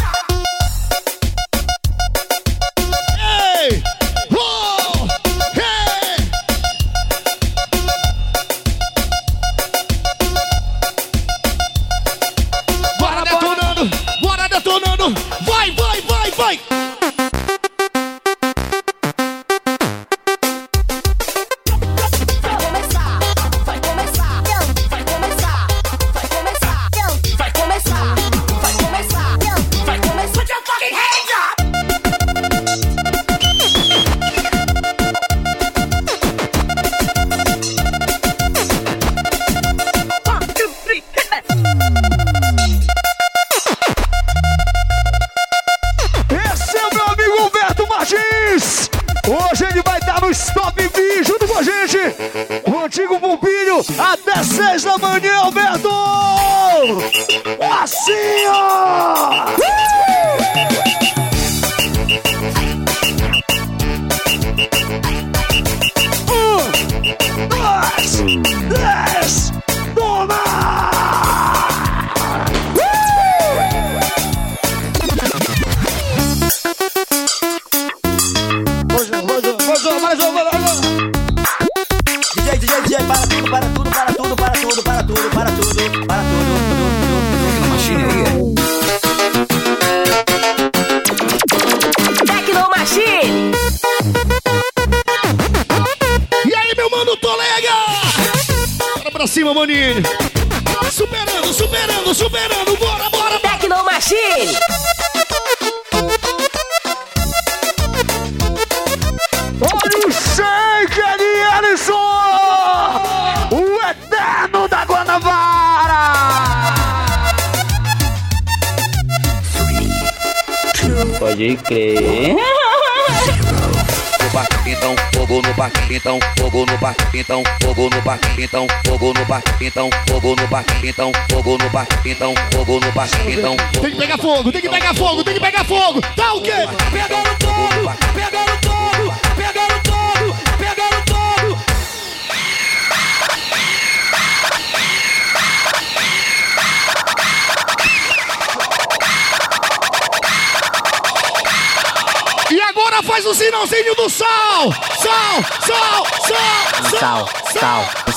Então fogo no parque, então fogo no parque, então fogo no parque, então fogo no parque, então Tem que pegar fogo, tem que pegar fogo, tem que pegar fogo. Tá o quê? Pegando todo, pegando todo, pegando todo, pegando todo. E agora faz o sinalzinho do sal. Sal, sal, sal, Sal, sal, sal,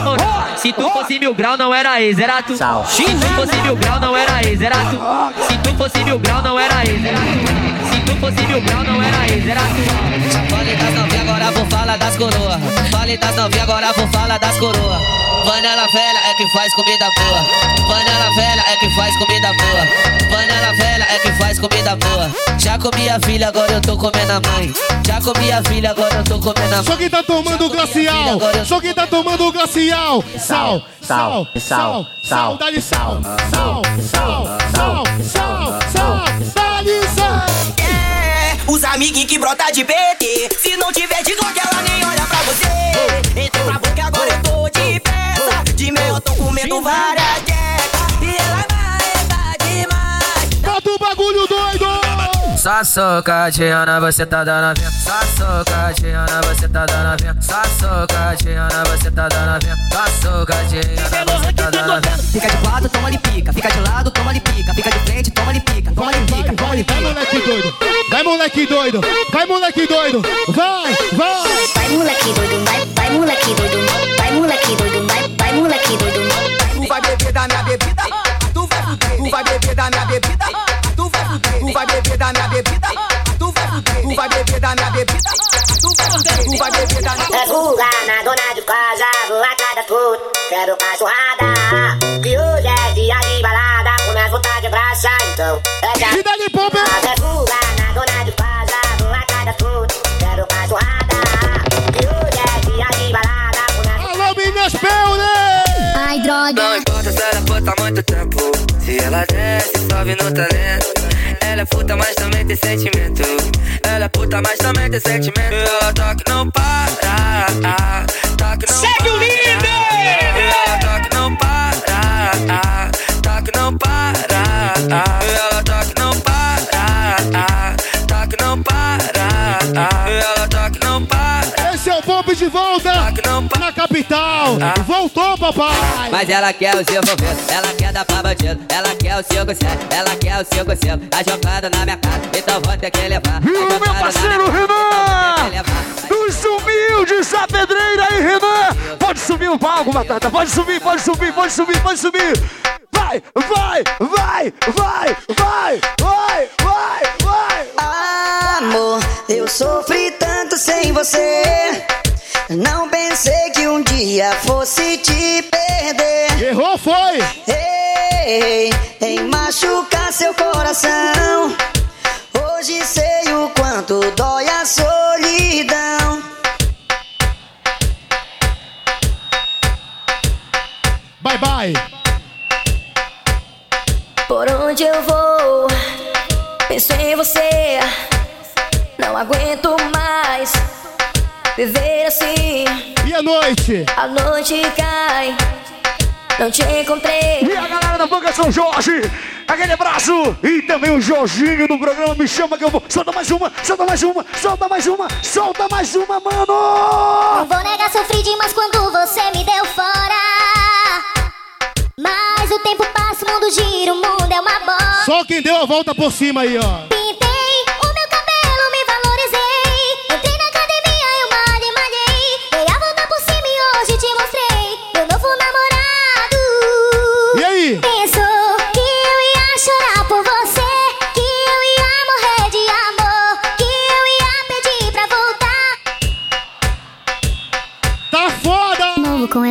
moral. Se tu fosse mil grau, não era ex, era tu. Se tu fosse mil grau, não era ex, era tu. Se tu fosse mil grau, não era ex, era tu. Se tu fosse mil grau, não era ex, era tu. Falei das novinhas, agora vou falar das coroa. Falei das novinhas, agora vou falar das coroa. Panela velha é que faz comida boa. Panela velha é que faz comida boa. Panela velha é que faz comida boa. Já comi a filha, agora eu tô comendo a mãe. Já comi a filha, agora eu tô comendo a mãe. Só quem tá tomando o glacial. Só quem tá tomando o glacial. Sal, sal, sal, sal, dá-lhe sal. Sal, sal, sal, sal, sal, dá-lhe sal. É, os amiguinhos que brota de PT. Se não tiver de Glock, ela várias quecas. E ela vai, demais. Bota o bagulho doido. Só socadinha, você tá dando a vinha. Só socadinha, você tá dando a vinha. Só socadinha, você tá dando a vinha. Só socadinha, você tá dando a vinha. Fica de quatro, toma ali pica. Fica de lado, toma ali pica. Fica de frente, toma ali pica. Toma ali pica, toma ali Vai, moleque doido. Vai, moleque doido. Vai, moleque doido. Vai, vai. Vai moleque doido, vai, vai moleque doido, vai beber da minha bebida, tu vai fuder. Tu vai beber da minha bebida, tu vai fuder. Tu vai beber da minha bebida, tu vai fuder. Tu vai beber da minha É fuga na dona de casa, vou atrás da puta, quero cachorrada. Que hoje é dia de balada, começa a botar de braça, então é já. E dá-lhe pompa. É fuga na dona de casa, vou atrás da puta, quero cachorrada. Que hoje é dia de balada, começa Alô, meninas Pel, né? Não importa se ela puta há muito tempo. Se ela desce, sobe no talento. Ela é puta, mas também tem sentimento. Ela é puta, mas também tem sentimento. Ela toca não para. Toca não Segue o líder! Ela toca não para. Toca não para. Ela toca não para. Toca não para. Ela toca não para. Esse é o Pop de volta na capital. Voltou, papai. Mas ela quer o seu envolvido, ela quer dar pra bandido, ela quer o 57, ela quer o 55, tá jogando na minha cara, então vou ter que levar. E o meu parceiro Renan! Dos humildes da pedreira aí, Renan! Pode subir o palco, Batata, pode subir, pode subir, pode subir, pode subir! Vai, vai, vai, vai, vai, vai, vai, vai! Amor, eu sofri tanto sem você. Não pensei que um dia fosse te perder. Errou, foi! Ei, em machucar seu coração. Hoje sei o quanto dói a solidão. Bye, bye. Por onde eu vou, penso em você. Não aguento mais viver assim. E a noite? A noite cai, não te encontrei. E a galera da Banca São Jorge, aquele abraço! E também o Jorginho do programa Me Chama que eu vou. Solta mais uma, solta mais uma, solta mais uma, solta mais uma, mano! Não vou negar, sofri demais quando você me deu fora. Mas o tempo passa, o mundo gira, o mundo é uma bola. Só quem deu a volta por cima aí, ó.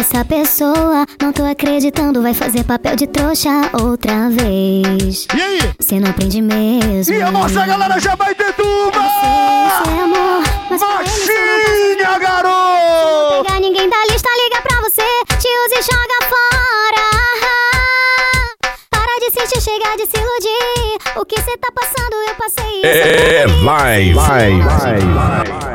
Essa pessoa, não tô acreditando, vai fazer papel de trouxa outra vez. E aí? Você não aprende mesmo. E a nossa galera já vai ter tuba! Isso é não Machinha, garoto! pegar ninguém da lista, liga pra você, te usa e joga fora. Para de sentir, chega de se iludir. O que cê tá passando, eu passei. É, vai, vai, vai, vai.